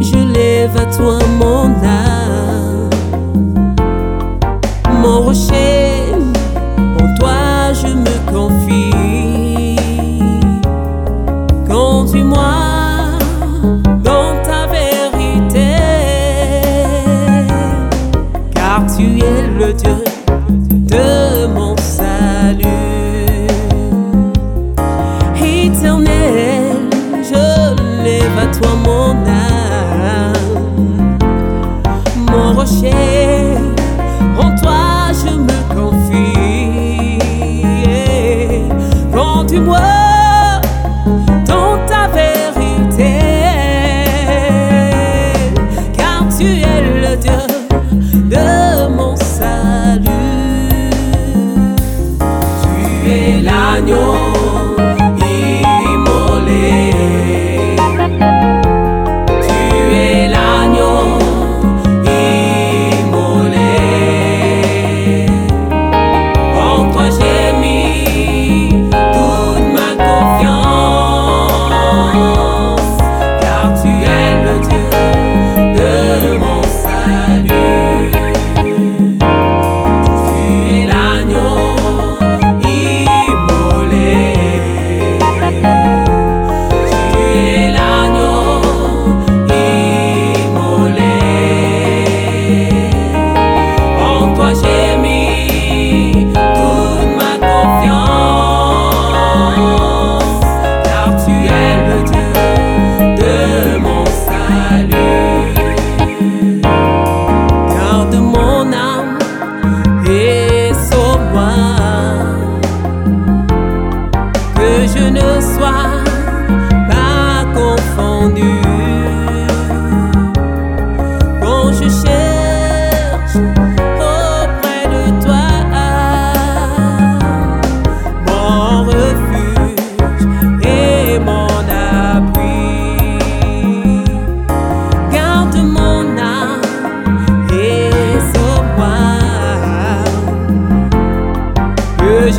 je lève à toi mon âme. Mon rocher, en toi je me confie. Conduis-moi dans ta vérité, car tu es le Dieu. Mon âme, mon rocher, en toi je me confie. Conduis-moi dans ta vérité, car tu es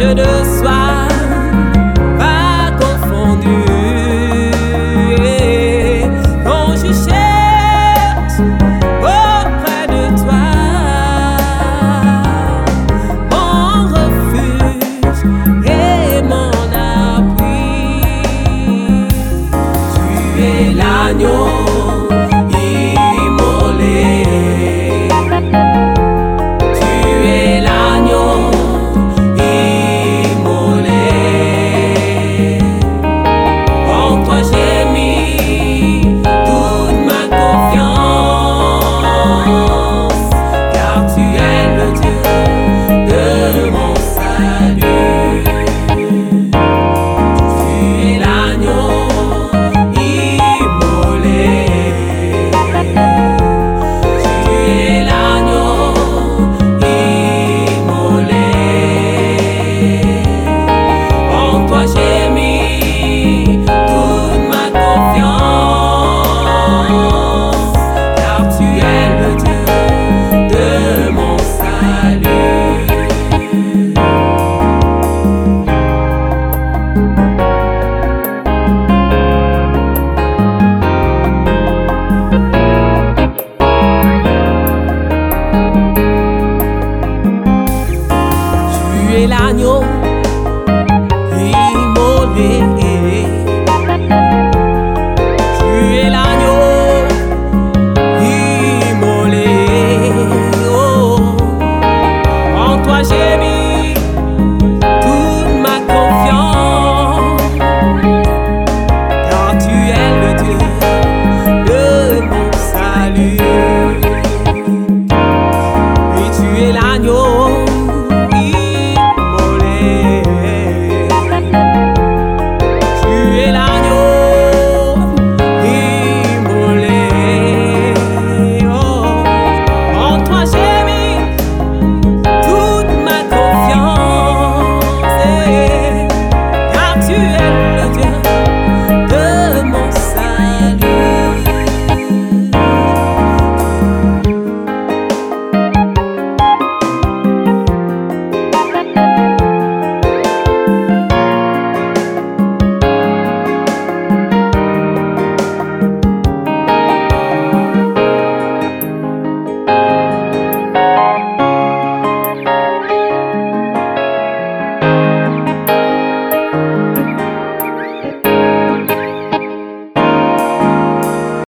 je ne sois pas confondu. Non, je cherche auprès de toi mon refuge et mon appui. Tu es l'agneau. y morir.